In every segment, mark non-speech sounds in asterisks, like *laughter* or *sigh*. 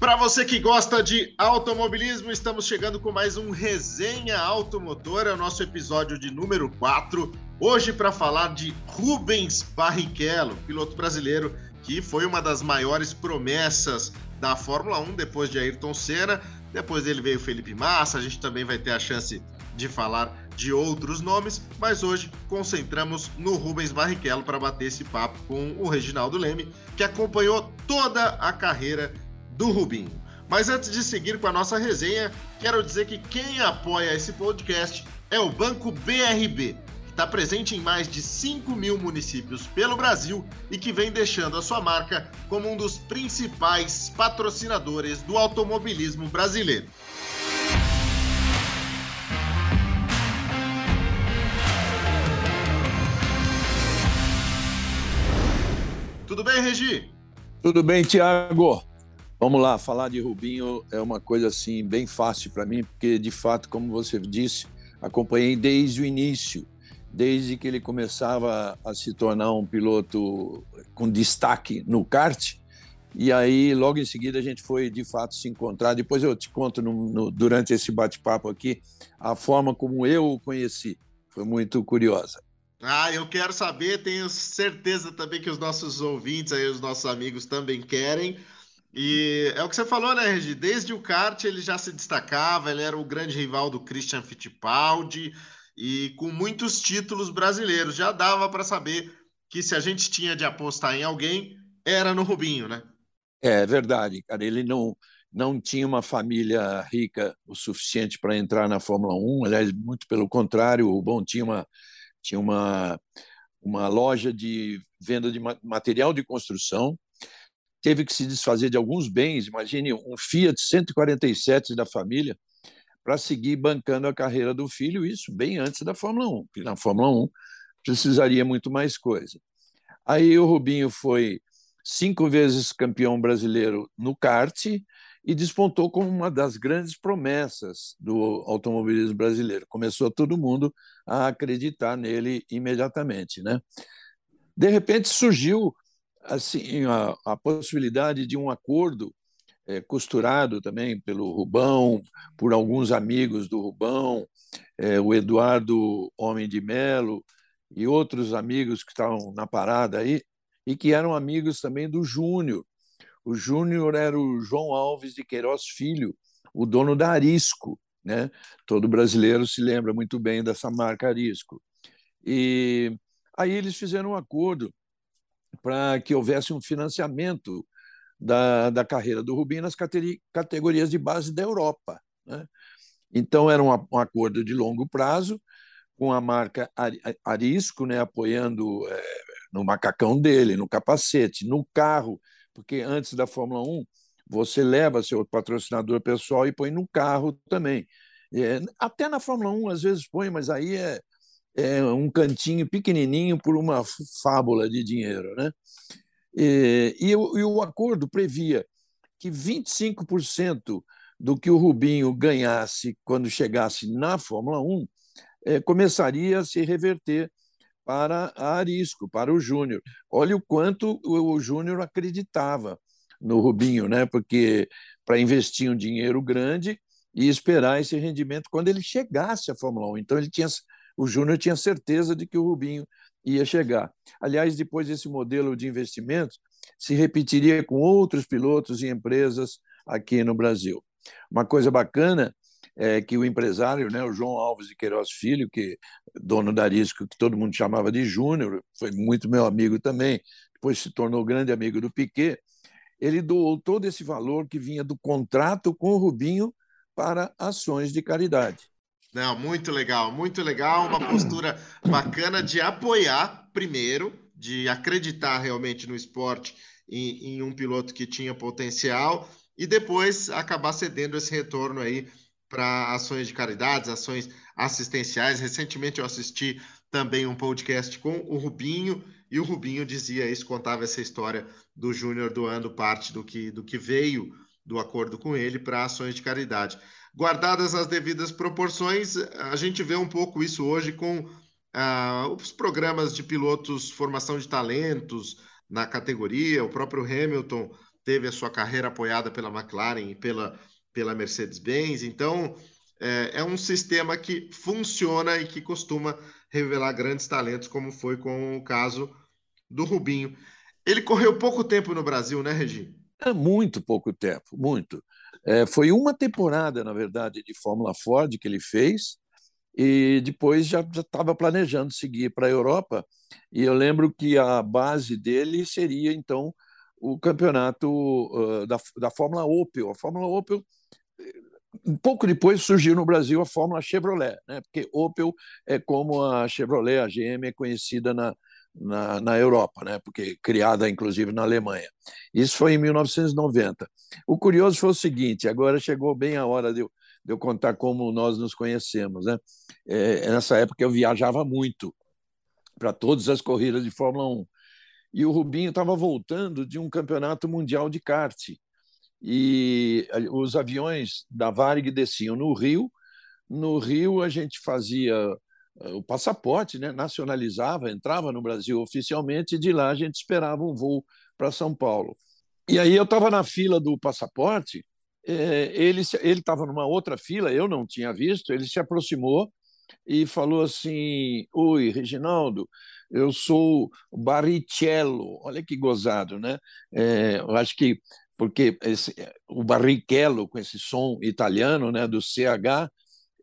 Para você que gosta de automobilismo, estamos chegando com mais um Resenha Automotor, é nosso episódio de número 4. Hoje para falar de Rubens Barrichello, piloto brasileiro que foi uma das maiores promessas da Fórmula 1 depois de Ayrton Senna. Depois dele veio Felipe Massa, a gente também vai ter a chance de falar de outros nomes, mas hoje concentramos no Rubens Barrichello para bater esse papo com o Reginaldo Leme, que acompanhou toda a carreira do Rubinho. Mas antes de seguir com a nossa resenha, quero dizer que quem apoia esse podcast é o Banco BRB, que está presente em mais de 5 mil municípios pelo Brasil e que vem deixando a sua marca como um dos principais patrocinadores do automobilismo brasileiro. Tudo bem, Regi? Tudo bem, Tiago. Vamos lá, falar de Rubinho é uma coisa assim bem fácil para mim, porque de fato, como você disse, acompanhei desde o início, desde que ele começava a se tornar um piloto com destaque no kart. E aí, logo em seguida, a gente foi de fato se encontrar. Depois eu te conto no, no, durante esse bate-papo aqui a forma como eu o conheci. Foi muito curiosa. Ah, eu quero saber, tenho certeza também que os nossos ouvintes aí, os nossos amigos também querem. E é o que você falou, né, Regi? Desde o kart ele já se destacava, ele era o grande rival do Christian Fittipaldi e com muitos títulos brasileiros. Já dava para saber que se a gente tinha de apostar em alguém, era no Rubinho, né? É verdade, cara. Ele não, não tinha uma família rica o suficiente para entrar na Fórmula 1. Aliás, muito pelo contrário, o Rubão tinha uma, tinha uma, uma loja de venda de material de construção teve que se desfazer de alguns bens, imagine um Fiat 147 da família, para seguir bancando a carreira do filho, isso bem antes da Fórmula 1, porque na Fórmula 1 precisaria muito mais coisa. Aí o Rubinho foi cinco vezes campeão brasileiro no kart e despontou como uma das grandes promessas do automobilismo brasileiro. Começou todo mundo a acreditar nele imediatamente, né? De repente surgiu assim a, a possibilidade de um acordo é, costurado também pelo Rubão, por alguns amigos do Rubão, é, o Eduardo Homem de Melo e outros amigos que estavam na parada aí, e que eram amigos também do Júnior. O Júnior era o João Alves de Queiroz Filho, o dono da Arisco. Né? Todo brasileiro se lembra muito bem dessa marca Arisco. E aí eles fizeram um acordo para que houvesse um financiamento da, da carreira do Rubinho nas categorias de base da Europa. Né? Então, era um, um, acordo de longo prazo, com a marca Arisco né, apoiando é, no macacão dele, no capacete, no carro, porque antes da Fórmula 1, você leva seu patrocinador pessoal e põe no carro também. É, até na Fórmula 1, às vezes põe, mas aí é, é, um cantinho pequenininho por uma fábula de dinheiro. Né? E, e, o, e o acordo previa que 25% do que o Rubinho ganhasse quando chegasse na Fórmula 1 é, começaria a se reverter para a Arisco, para o Júnior. Olha o quanto o, o Júnior acreditava no Rubinho, né? porque para investir um dinheiro grande e esperar esse rendimento quando ele chegasse à Fórmula 1. Então ele tinha o Júnior tinha certeza de que o Rubinho ia chegar. Aliás, depois esse modelo de investimentos se repetiria com outros pilotos e empresas aqui no Brasil. Uma coisa bacana é que o empresário, né, o João Alves de Queiroz Filho, que dono da Arisco, que todo mundo chamava de Júnior, foi muito meu amigo também, depois se tornou grande amigo do Piquet, ele doou todo esse valor que vinha do contrato com o Rubinho para ações de caridade. Não, muito legal, muito legal. Uma postura bacana de apoiar, primeiro, de acreditar realmente no esporte em, em um piloto que tinha potencial e depois acabar cedendo esse retorno aí para ações de caridades, ações assistenciais. Recentemente eu assisti também um podcast com o Rubinho e o Rubinho dizia isso, contava essa história do Júnior doando parte do que, do que veio do acordo com ele para ações de caridade guardadas as devidas proporções, a gente vê um pouco isso hoje com ah, os programas de pilotos, formação de talentos na categoria. O próprio Hamilton teve a sua carreira apoiada pela McLaren e pela, pela Mercedes-Benz. Então, é, é, um sistema que funciona e que costuma revelar grandes talentos, como foi com o caso do Rubinho. Ele correu pouco tempo no Brasil, né, Regi? É muito pouco tempo, muito. É, foi uma temporada, na verdade, de Fórmula Ford que ele fez, e depois já estava planejando seguir para a Europa. E eu lembro que a base dele seria, então, o campeonato uh, da, da Fórmula Opel. A Fórmula Opel, um pouco depois surgiu no Brasil a Fórmula Chevrolet, né? porque Opel é como a Chevrolet, a GM é conhecida na, na, na Europa, né? porque criada inclusive na Alemanha. Isso foi em 1990. O curioso foi o seguinte: agora chegou bem a hora de eu, de eu contar como nós nos conhecemos. Né? É, nessa época eu viajava muito para todas as corridas de Fórmula 1. E o Rubinho estava voltando de um campeonato mundial de kart. E os aviões da Varig desciam no Rio. No Rio, a gente fazia eh, o passaporte, né? nacionalizava, entrava no Brasil oficialmente, e de lá a gente esperava um voo para São Paulo. E aí eu estava na fila do passaporte, eh, ele estava numa outra fila, eu não tinha visto, ele se aproximou e falou assim: Oi, Reginaldo, eu sou Barrichello. Olha que gozado, né? É, eu acho que porque esse, o Barrichello, com esse som italiano né, do CH,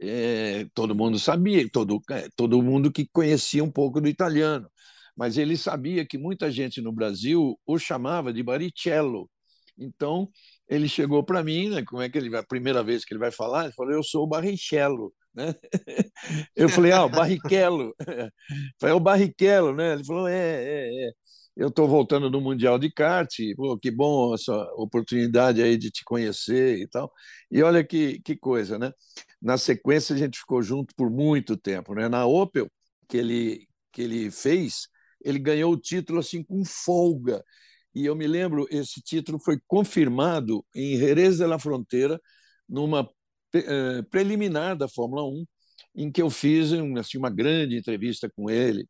é, todo mundo sabia, todo, é, todo mundo que conhecia um pouco do italiano. Mas ele sabia que muita gente no Brasil o chamava de Barrichello. Então, ele chegou para mim, né, como é que ele vai, a primeira vez que ele vai falar, ele falou: Eu sou o Barrichello. Né? *laughs* Eu falei, ah, o Barrichello. *laughs* Falei, é o Barrichello, né? Ele falou, é, é, é. Eu estou voltando do Mundial de Kart, pô, que bom essa oportunidade aí de te conhecer e tal. E olha que, que coisa, né? Na sequência, a gente ficou junto por muito tempo, né? Na Opel, que ele, que ele fez, ele ganhou o título assim com folga. E eu me lembro, esse título foi confirmado em Jerez de la Fronteira, numa eh, preliminar da Fórmula 1, em que eu fiz assim, uma grande entrevista com ele.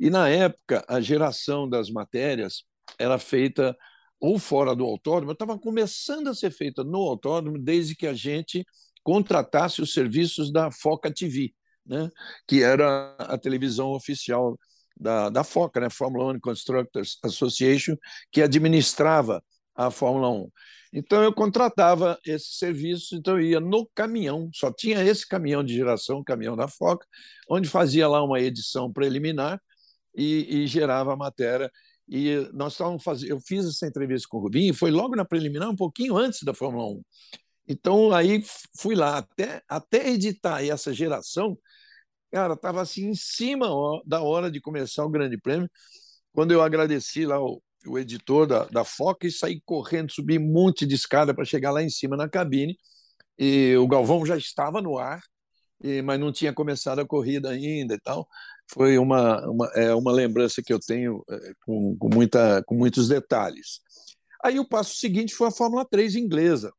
E, e na época, a geração das matérias era feita ou fora do autódromo, estava começando a ser feita no autódromo desde que a gente contratasse os serviços da Foca TV, né? que era a televisão oficial da, da Foca, né? Formula One Constructors Association, que administrava a Fórmula 1. Então eu contratava esse serviço, então eu ia no caminhão, só tinha esse caminhão de geração, o caminhão da Foca, onde fazia lá uma edição preliminar e, e gerava a matéria. E nós estávamos fazendo, eu fiz essa entrevista com o Rubinho, foi logo na preliminar, um pouquinho antes da Fórmula 1. Então aí fui lá até até editar essa geração, cara, estava assim em cima da hora de começar o Grande Prêmio. Quando eu agradeci lá o, o editor da, da Foca e saí correndo, subi um monte de escada para chegar lá em cima na cabine. E o Galvão já estava no ar, e, mas não tinha começado a corrida ainda e tal. Foi uma, uma, é uma lembrança que eu tenho é, com, com, muita, com muitos detalhes. Aí o passo seguinte foi a Fórmula 3 inglesa.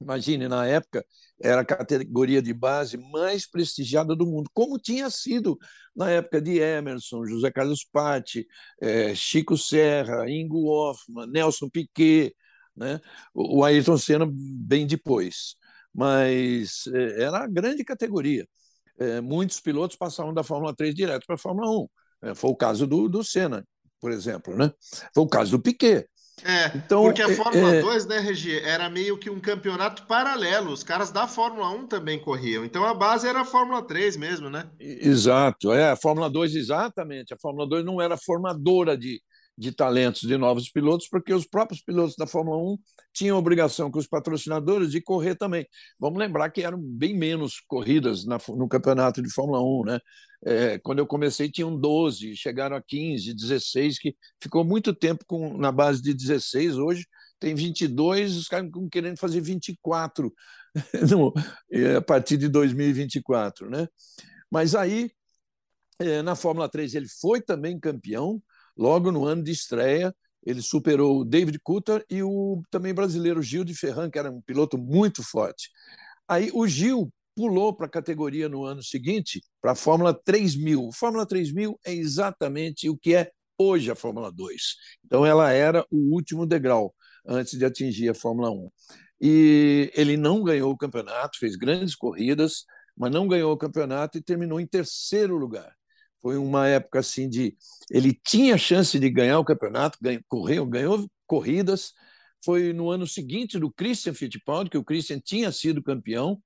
Imagine, na época, era a categoria de base mais prestigiada do mundo, como tinha sido na época de Emerson, José Carlos Patti, é, Chico Serra, Ingo Hoffman, Nelson Piquet, né? o Ayrton Senna bem depois. Mas é, era a grande categoria. É, muitos pilotos passavam da Fórmula 3 direto para a Fórmula 1. É, foi o caso do, do Senna, por exemplo. Né? Foi o caso do Piquet. É, então, porque a é, Fórmula é, 2, né, Regi, era meio que um campeonato paralelo. Os caras da Fórmula 1 também corriam. Então a base era a Fórmula 3 mesmo, né? Exato, é. A Fórmula 2, exatamente. A Fórmula 2 não era formadora de, de talentos de novos pilotos, porque os próprios pilotos da Fórmula 1 tinham obrigação com os patrocinadores de correr também. Vamos lembrar que eram bem menos corridas na, no campeonato de Fórmula 1, né? É, quando eu comecei, tinham 12, chegaram a 15, 16, que ficou muito tempo com, na base de 16. Hoje tem 22, os caras estão querendo fazer 24 *laughs* no, é, a partir de 2024. Né? Mas aí, é, na Fórmula 3, ele foi também campeão, logo no ano de estreia. Ele superou o David Coulter e o também brasileiro Gil de Ferran, que era um piloto muito forte. Aí o Gil pulou para a categoria no ano seguinte, para a Fórmula 3000. Fórmula 3000 é exatamente o que é hoje a Fórmula 2. Então, ela era o último degrau. antes de atingir a Fórmula 1. E ele não ganhou o campeonato, fez grandes corridas, mas não ganhou o campeonato e terminou em terceiro lugar. Foi uma época assim de. Ele tinha chance de ganhar o campeonato, ganhou, correu, ganhou corridas. Foi no ano seguinte do Christian Fittipaldi, que o Christian tinha sido campeão,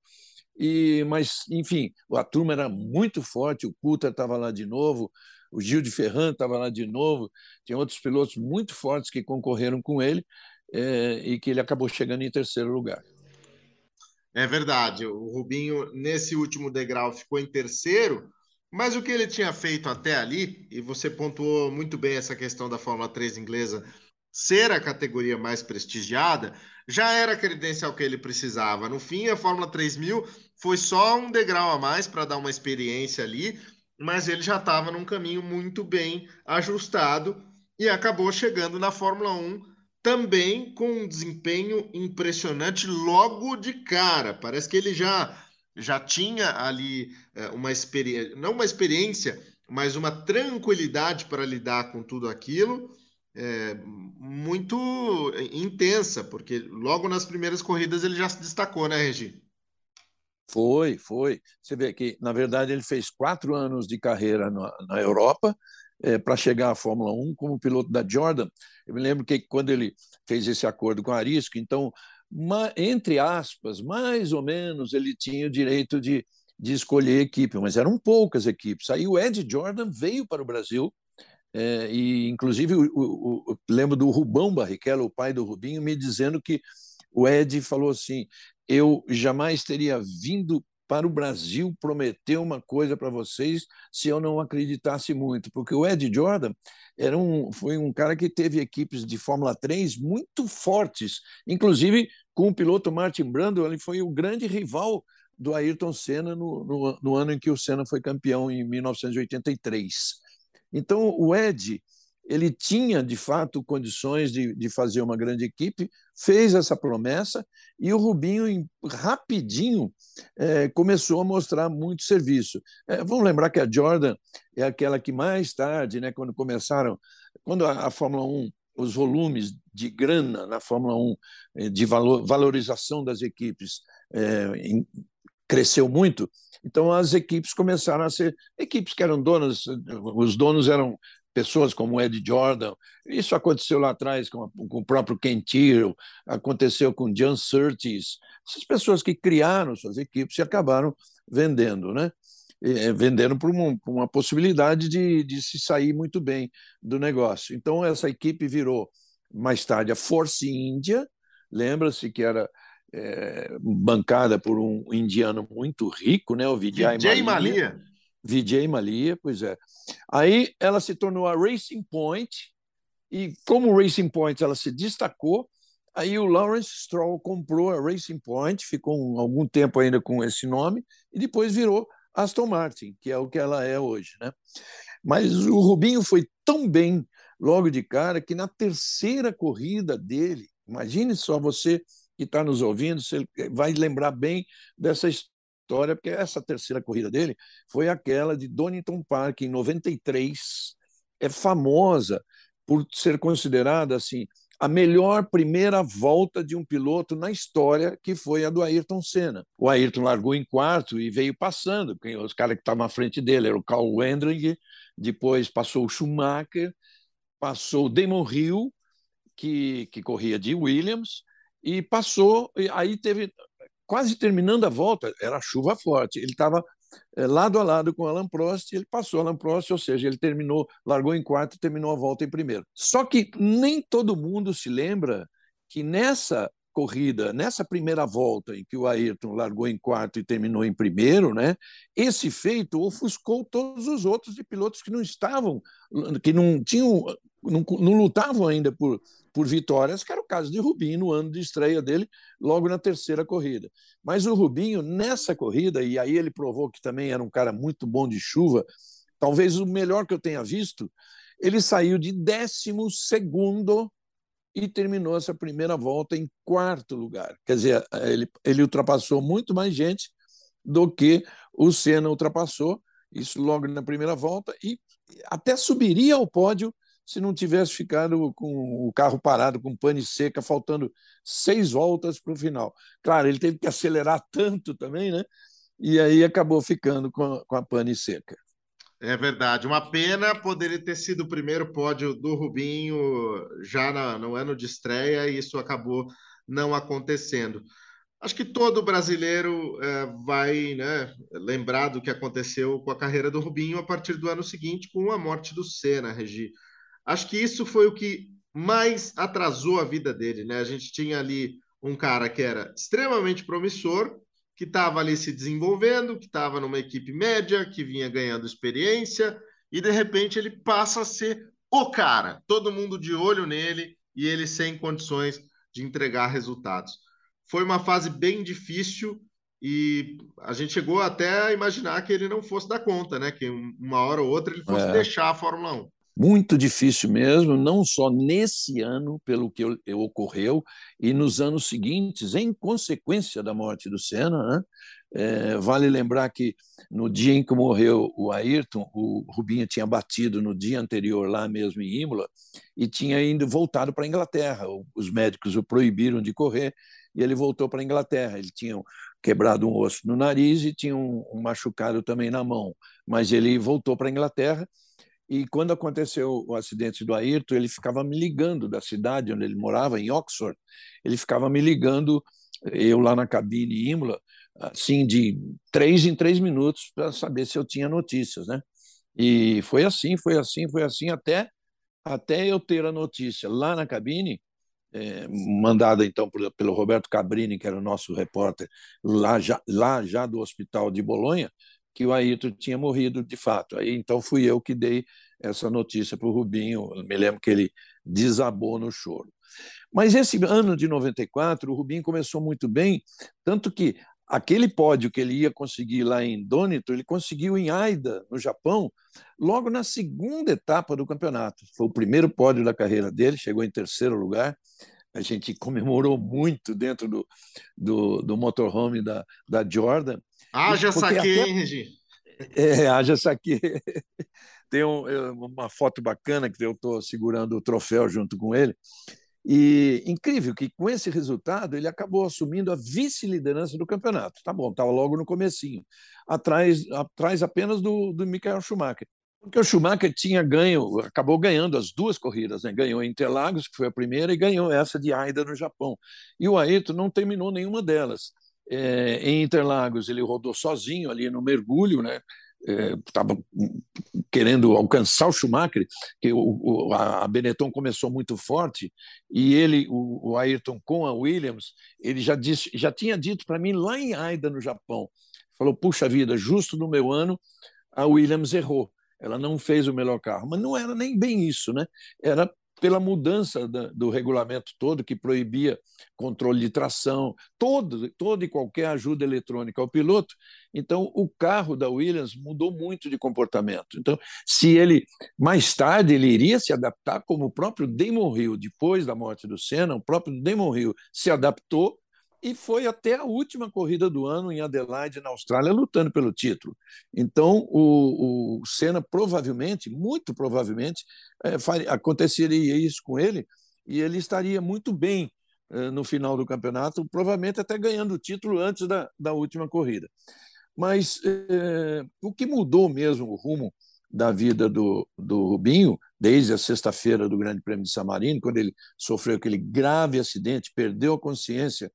e, mas, enfim, a turma era muito forte, o Coulter estava lá de novo, o Gil de Ferran estava lá de novo, tinha outros pilotos muito fortes que concorreram com ele é, e que ele acabou chegando em terceiro lugar. É verdade, o Rubinho, nesse último degrau, ficou em terceiro, mas o que ele tinha feito até ali, e você pontuou muito bem essa questão da Fórmula 3 inglesa ser a categoria mais prestigiada, já era a credencial que ele precisava. No fim, a Fórmula 3000 foi só um degrau a mais para dar uma experiência ali, mas ele já estava num caminho muito bem ajustado e acabou chegando na Fórmula 1 também com um desempenho impressionante logo de cara. Parece que ele já já tinha ali é, uma experiência, não uma experiência, mas uma tranquilidade para lidar com tudo aquilo é, muito intensa, porque logo nas primeiras corridas ele já se destacou, né, Regi? Foi, foi. Você vê que, na verdade, ele fez quatro anos de carreira na, na Europa é, para chegar à Fórmula 1 como piloto da Jordan. Eu me lembro que quando ele fez esse acordo com a Arisco, então, uma, entre aspas, mais ou menos, ele tinha o direito de, de escolher equipe, mas eram poucas equipes. Aí o Ed Jordan veio para o Brasil é, e, inclusive, o, o, o, lembro do Rubão Barrichello, o pai do Rubinho, me dizendo que o Ed falou assim: eu jamais teria vindo para o Brasil prometer uma coisa para vocês se eu não acreditasse muito, porque o Ed Jordan era um, foi um cara que teve equipes de Fórmula 3 muito fortes, inclusive com o piloto Martin Brundle, ele foi o grande rival do Ayrton Senna no, no, no ano em que o Senna foi campeão, em 1983. Então, o Ed, ele tinha, de fato, condições de, de fazer uma grande equipe, fez essa promessa e o Rubinho, rapidinho, é, começou a mostrar muito serviço. É, vamos lembrar que a Jordan é aquela que mais tarde, né, quando começaram, quando a, a Fórmula 1 os volumes de grana na Fórmula 1, é, de valor, valorização das equipes, é, em, cresceu muito, então as equipes começaram a ser equipes que eram donas, os donos eram pessoas como Ed Jordan. Isso aconteceu lá atrás com, com o próprio Ken Tyrrell, aconteceu com John Surtees. Essas pessoas que criaram suas equipes e acabaram vendendo, né? E, vendendo por uma, por uma possibilidade de, de se sair muito bem do negócio. Então essa equipe virou mais tarde a Force India, lembra-se que era é, bancada por um indiano muito rico, né? O Vijay, Vijay Malia. Malia. Vijay Malia, pois é. Aí ela se tornou a Racing Point e como Racing Point ela se destacou, aí o Lawrence Stroll comprou a Racing Point, ficou algum tempo ainda com esse nome e depois virou Aston Martin, que é o que ela é hoje, né? Mas o Rubinho foi tão bem logo de cara que na terceira corrida dele, imagine só você que está nos ouvindo, você vai lembrar bem dessa história, porque essa terceira corrida dele foi aquela de Donington Park, em 93. É famosa por ser considerada assim a melhor primeira volta de um piloto na história, que foi a do Ayrton Senna. O Ayrton largou em quarto e veio passando. Os caras que estavam à frente dele eram o Carl Wendling, depois passou o Schumacher, passou o Damon Hill, que, que corria de Williams, e passou, e aí teve, quase terminando a volta, era chuva forte, ele estava é, lado a lado com Alan Prost, ele passou Alan Prost, ou seja, ele terminou, largou em quarto e terminou a volta em primeiro. Só que nem todo mundo se lembra que nessa corrida, nessa primeira volta em que o Ayrton largou em quarto e terminou em primeiro, né, esse feito ofuscou todos os outros pilotos que não estavam, que não tinham, não, não lutavam ainda por, por vitórias, que era o caso de Rubinho no ano de estreia dele, logo na terceira corrida. Mas o Rubinho, nessa corrida, e aí ele provou que também era um cara muito bom de chuva, talvez o melhor que eu tenha visto, ele saiu de décimo segundo e terminou essa primeira volta em quarto lugar. Quer dizer, ele, ele ultrapassou muito mais gente do que o Senna ultrapassou, isso logo na primeira volta, e até subiria ao pódio se não tivesse ficado com o carro parado, com pane seca, faltando seis voltas para o final. Claro, ele teve que acelerar tanto também, né? E aí acabou ficando com a, com a pane seca. É verdade. Uma pena poderia ter sido o primeiro pódio do Rubinho já no ano de estreia e isso acabou não acontecendo. Acho que todo brasileiro é, vai né, lembrar do que aconteceu com a carreira do Rubinho a partir do ano seguinte, com a morte do Senna, Regi. Acho que isso foi o que mais atrasou a vida dele. Né? A gente tinha ali um cara que era extremamente promissor, que estava ali se desenvolvendo, que estava numa equipe média, que vinha ganhando experiência, e de repente ele passa a ser o cara, todo mundo de olho nele e ele sem condições de entregar resultados. Foi uma fase bem difícil e a gente chegou até a imaginar que ele não fosse dar conta, né? Que uma hora ou outra ele fosse é. deixar a Fórmula 1 muito difícil mesmo, não só nesse ano, pelo que ocorreu, e nos anos seguintes, em consequência da morte do Senna. Né? É, vale lembrar que no dia em que morreu o Ayrton, o Rubinho tinha batido no dia anterior lá mesmo em Imola e tinha ido voltado para a Inglaterra. Os médicos o proibiram de correr e ele voltou para a Inglaterra. Ele tinha quebrado um osso no nariz e tinha um, um machucado também na mão, mas ele voltou para a Inglaterra e quando aconteceu o acidente do Ayrton, ele ficava me ligando da cidade onde ele morava, em Oxford. Ele ficava me ligando, eu lá na cabine Imola, assim, de três em três minutos para saber se eu tinha notícias, né? E foi assim, foi assim, foi assim, até, até eu ter a notícia lá na cabine, é, mandada então pelo, pelo Roberto Cabrini, que era o nosso repórter, lá já, lá já do hospital de Bolonha, que o Ayrton tinha morrido de fato. Aí então fui eu que dei essa notícia para o Rubinho. Me lembro que ele desabou no choro. Mas esse ano de 94, o Rubinho começou muito bem, tanto que aquele pódio que ele ia conseguir lá em Donito, ele conseguiu em Aida, no Japão, logo na segunda etapa do campeonato. Foi o primeiro pódio da carreira dele, chegou em terceiro lugar. A gente comemorou muito dentro do, do, do motorhome da, da Jordan. Haja saque, até... hein, Regi? É, *laughs* haja saque. *laughs* Tem um, uma foto bacana que eu estou segurando o troféu junto com ele. E incrível que com esse resultado ele acabou assumindo a vice-liderança do campeonato. Tá bom, estava logo no comecinho, atrás, atrás apenas do, do Michael Schumacher. Porque o Schumacher tinha ganho, acabou ganhando as duas corridas, né? ganhou Interlagos, que foi a primeira, e ganhou essa de Aida no Japão. E o Ayrton não terminou nenhuma delas é, em Interlagos ele rodou sozinho ali no mergulho, né? Estava é, querendo alcançar o Schumacher, que o, o, a Benetton começou muito forte e ele, o, o Ayrton com a Williams, ele já disse, já tinha dito para mim lá em Aida no Japão, falou: puxa vida, justo no meu ano a Williams errou, ela não fez o melhor carro, mas não era nem bem isso, né? Era pela mudança do regulamento todo que proibia controle de tração, todo, toda e qualquer ajuda eletrônica ao piloto. Então, o carro da Williams mudou muito de comportamento. Então, se ele mais tarde ele iria se adaptar, como o próprio Damon Hill, depois da morte do Senna, o próprio Damon Hill se adaptou e foi até a última corrida do ano em Adelaide, na Austrália, lutando pelo título. Então, o, o Senna provavelmente, muito provavelmente, é, faria, aconteceria isso com ele e ele estaria muito bem é, no final do campeonato, provavelmente até ganhando o título antes da, da última corrida. Mas é, o que mudou mesmo o rumo da vida do, do Rubinho, desde a sexta-feira do Grande Prêmio de San Marino, quando ele sofreu aquele grave acidente, perdeu a consciência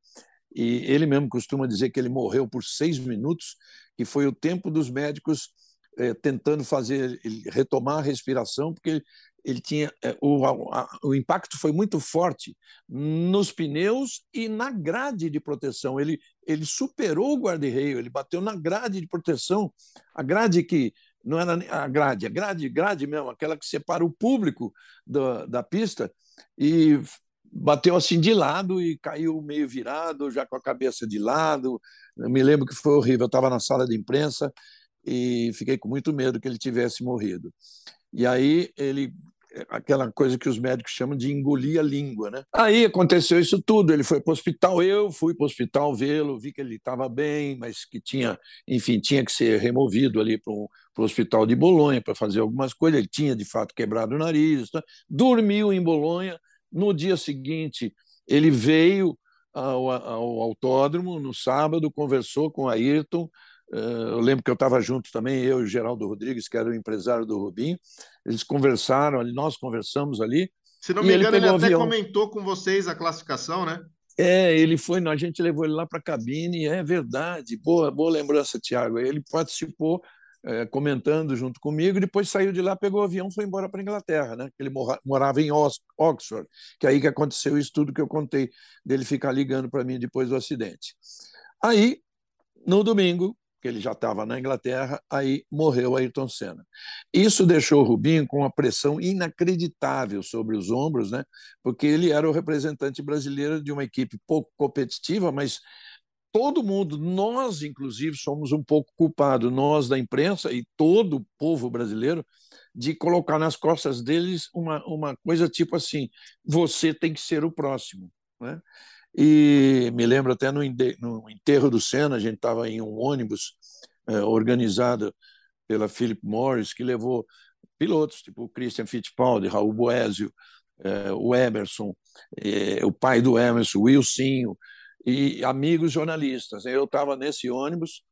e ele mesmo costuma dizer que ele morreu por seis minutos, que foi o tempo dos médicos é, tentando fazer retomar a respiração, porque ele, tinha é, o, a, o impacto foi muito forte nos pneus e na grade de proteção. Ele, ele superou o guarda-reio, ele bateu na grade de proteção, a grade que não era a grade, a grade, grade mesmo, aquela que separa o público da, da pista, e bateu assim de lado e caiu meio virado, já com a cabeça de lado. Eu me lembro que foi horrível. Eu estava na sala de imprensa e fiquei com muito medo que ele tivesse morrido. E aí ele aquela coisa que os médicos chamam de engolir a língua, né? Aí aconteceu isso tudo, ele foi para o hospital, eu fui para o hospital vê-lo, vi que ele estava bem, mas que tinha, enfim, tinha que ser removido ali para o hospital de Bolonha para fazer algumas coisas, ele tinha de fato quebrado o nariz, tá? dormiu em Bolonha, no dia seguinte ele veio ao, ao autódromo no sábado, conversou com a Ayrton, eh, eu lembro que eu estava junto também, eu e o Geraldo Rodrigues, que era o empresário do Rubinho. Eles conversaram, nós conversamos ali. Se não me engano, ele, ele até comentou com vocês a classificação, né? É, ele foi, a gente levou ele lá para a cabine, é verdade, boa, boa lembrança, Tiago. Ele participou é, comentando junto comigo, depois saiu de lá, pegou o avião, foi embora para a Inglaterra, né? Ele morava em Oxford, que é aí que aconteceu isso tudo que eu contei dele ficar ligando para mim depois do acidente. Aí, no domingo, que ele já estava na Inglaterra, aí morreu Ayrton Senna. Isso deixou o Rubinho com uma pressão inacreditável sobre os ombros, né? porque ele era o representante brasileiro de uma equipe pouco competitiva, mas todo mundo, nós inclusive, somos um pouco culpados, nós da imprensa e todo o povo brasileiro, de colocar nas costas deles uma, uma coisa tipo assim: você tem que ser o próximo. Né? E me lembro até no, no enterro do Senna, a gente estava em um ônibus é, organizado pela Philip Morris, que levou pilotos, tipo o Christian Fittipaldi, Raul Boésio, é, o Emerson, é, o pai do Emerson, o Wilsinho, e amigos jornalistas. Eu estava nesse ônibus,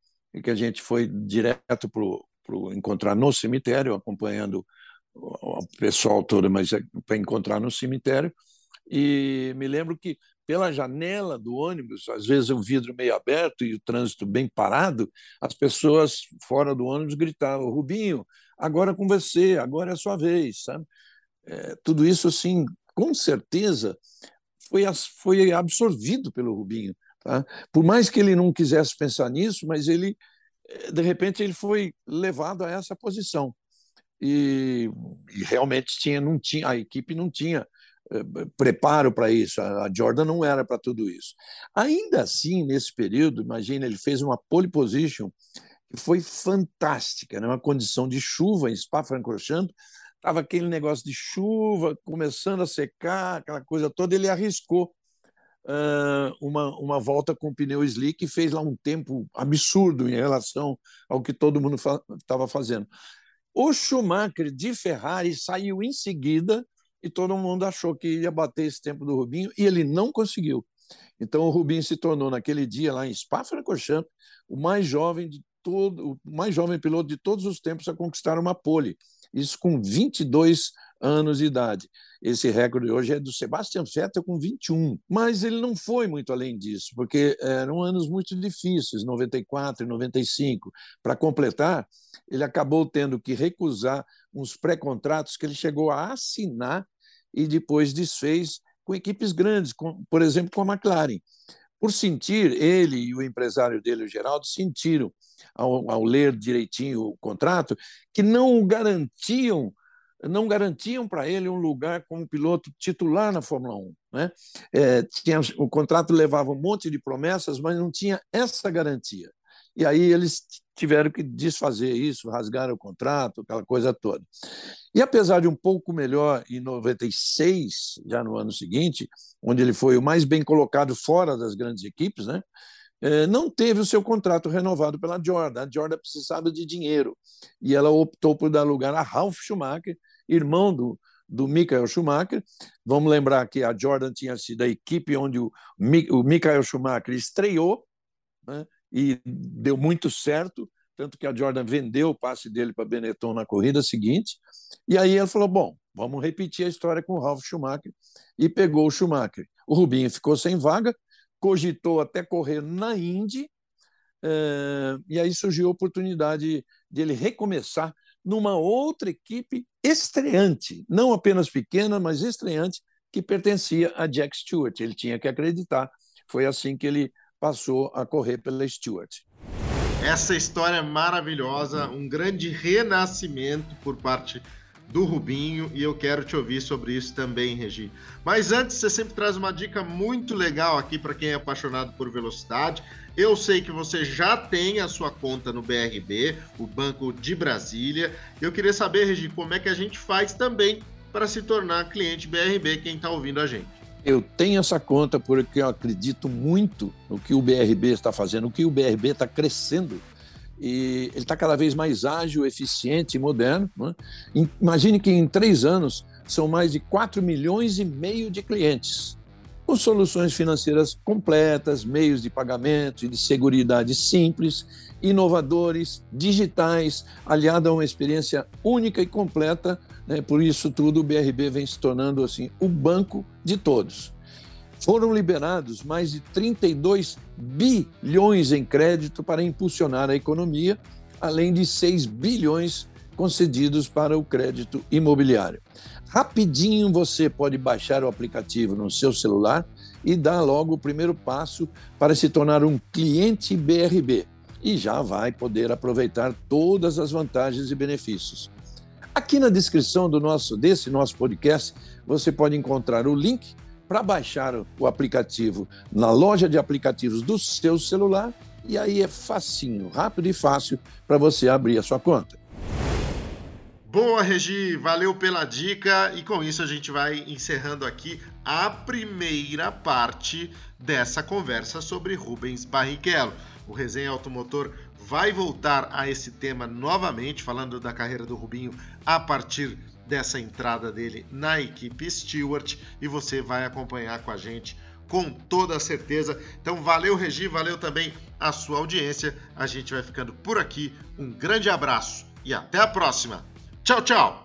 que a gente foi direto para encontrar no cemitério, acompanhando o pessoal todo, mas para encontrar no cemitério. E me lembro que pela janela do ônibus, às vezes o vidro meio aberto e o trânsito bem parado, as pessoas fora do ônibus gritavam: Rubinho, agora com você, agora é a sua vez, sabe? É, tudo isso, assim, com certeza foi, foi absorvido pelo Rubinho. Tá? Por mais que ele não quisesse pensar nisso, mas ele, é, de repente, ele foi levado a essa posição. E, e realmente tinha, não tinha, a equipe não tinha preparo para isso. A Jordan não era para tudo isso. Ainda assim, nesse período, imagina, ele fez uma pole position que foi fantástica, né? uma condição de chuva em Spa-Francorchamps, estava aquele negócio de chuva começando a secar, aquela coisa toda, ele arriscou uh, uma, uma volta com pneu slick e fez lá um tempo absurdo em relação ao que todo mundo estava fa fazendo. O Schumacher de Ferrari saiu em seguida e todo mundo achou que ia bater esse tempo do Rubinho e ele não conseguiu. Então o Rubinho se tornou naquele dia lá em Spa-Francorchamps o mais jovem de todo, o mais jovem piloto de todos os tempos a conquistar uma pole. Isso com 22 anos de idade. Esse recorde hoje é do Sebastian Vettel com 21, mas ele não foi muito além disso, porque eram anos muito difíceis, 94 e 95. Para completar, ele acabou tendo que recusar uns pré-contratos que ele chegou a assinar e depois desfez com equipes grandes, com, por exemplo, com a McLaren. Por sentir, ele e o empresário dele, o Geraldo, sentiram, ao, ao ler direitinho o contrato, que não garantiam não garantiam para ele um lugar como piloto titular na Fórmula 1. Né? É, tinha, o contrato levava um monte de promessas, mas não tinha essa garantia. E aí eles tiveram que desfazer isso, rasgar o contrato, aquela coisa toda. E apesar de um pouco melhor em 96, já no ano seguinte, onde ele foi o mais bem colocado fora das grandes equipes, né? É, não teve o seu contrato renovado pela Jordan. A Jordan precisava de dinheiro e ela optou por dar lugar a Ralf Schumacher, irmão do, do Michael Schumacher. Vamos lembrar que a Jordan tinha sido a equipe onde o, o Michael Schumacher estreou, né? E deu muito certo, tanto que a Jordan vendeu o passe dele para Benetton na corrida seguinte. E aí ela falou: bom, vamos repetir a história com o Ralf Schumacher e pegou o Schumacher. O Rubinho ficou sem vaga, cogitou até correr na Indy, eh, e aí surgiu a oportunidade de ele recomeçar numa outra equipe estreante, não apenas pequena, mas estreante, que pertencia a Jack Stewart. Ele tinha que acreditar. Foi assim que ele passou a correr pela Stewart. Essa história é maravilhosa, um grande renascimento por parte do Rubinho e eu quero te ouvir sobre isso também, Regi. Mas antes, você sempre traz uma dica muito legal aqui para quem é apaixonado por velocidade. Eu sei que você já tem a sua conta no BRB, o Banco de Brasília. Eu queria saber, Regi, como é que a gente faz também para se tornar cliente BRB, quem está ouvindo a gente. Eu tenho essa conta porque eu acredito muito no que o BRB está fazendo, o que o BRB está crescendo. E ele está cada vez mais ágil, eficiente e moderno. Né? Imagine que em três anos são mais de 4 milhões e meio de clientes, com soluções financeiras completas, meios de pagamento e de seguridade simples, inovadores, digitais, aliado a uma experiência única e completa né? Por isso tudo, o BRB vem se tornando assim o banco de todos. Foram liberados mais de 32 bilhões em crédito para impulsionar a economia, além de 6 bilhões concedidos para o crédito imobiliário. Rapidinho você pode baixar o aplicativo no seu celular e dar logo o primeiro passo para se tornar um cliente BRB e já vai poder aproveitar todas as vantagens e benefícios. Aqui na descrição do nosso desse nosso podcast, você pode encontrar o link para baixar o aplicativo na loja de aplicativos do seu celular e aí é facinho, rápido e fácil para você abrir a sua conta. Boa, Regi, valeu pela dica e com isso a gente vai encerrando aqui a primeira parte dessa conversa sobre Rubens Barrichello. O Resenha Automotor vai voltar a esse tema novamente, falando da carreira do Rubinho a partir dessa entrada dele na equipe Stewart e você vai acompanhar com a gente com toda certeza. Então valeu Regi, valeu também a sua audiência. A gente vai ficando por aqui. Um grande abraço e até a próxima. Tchau, tchau.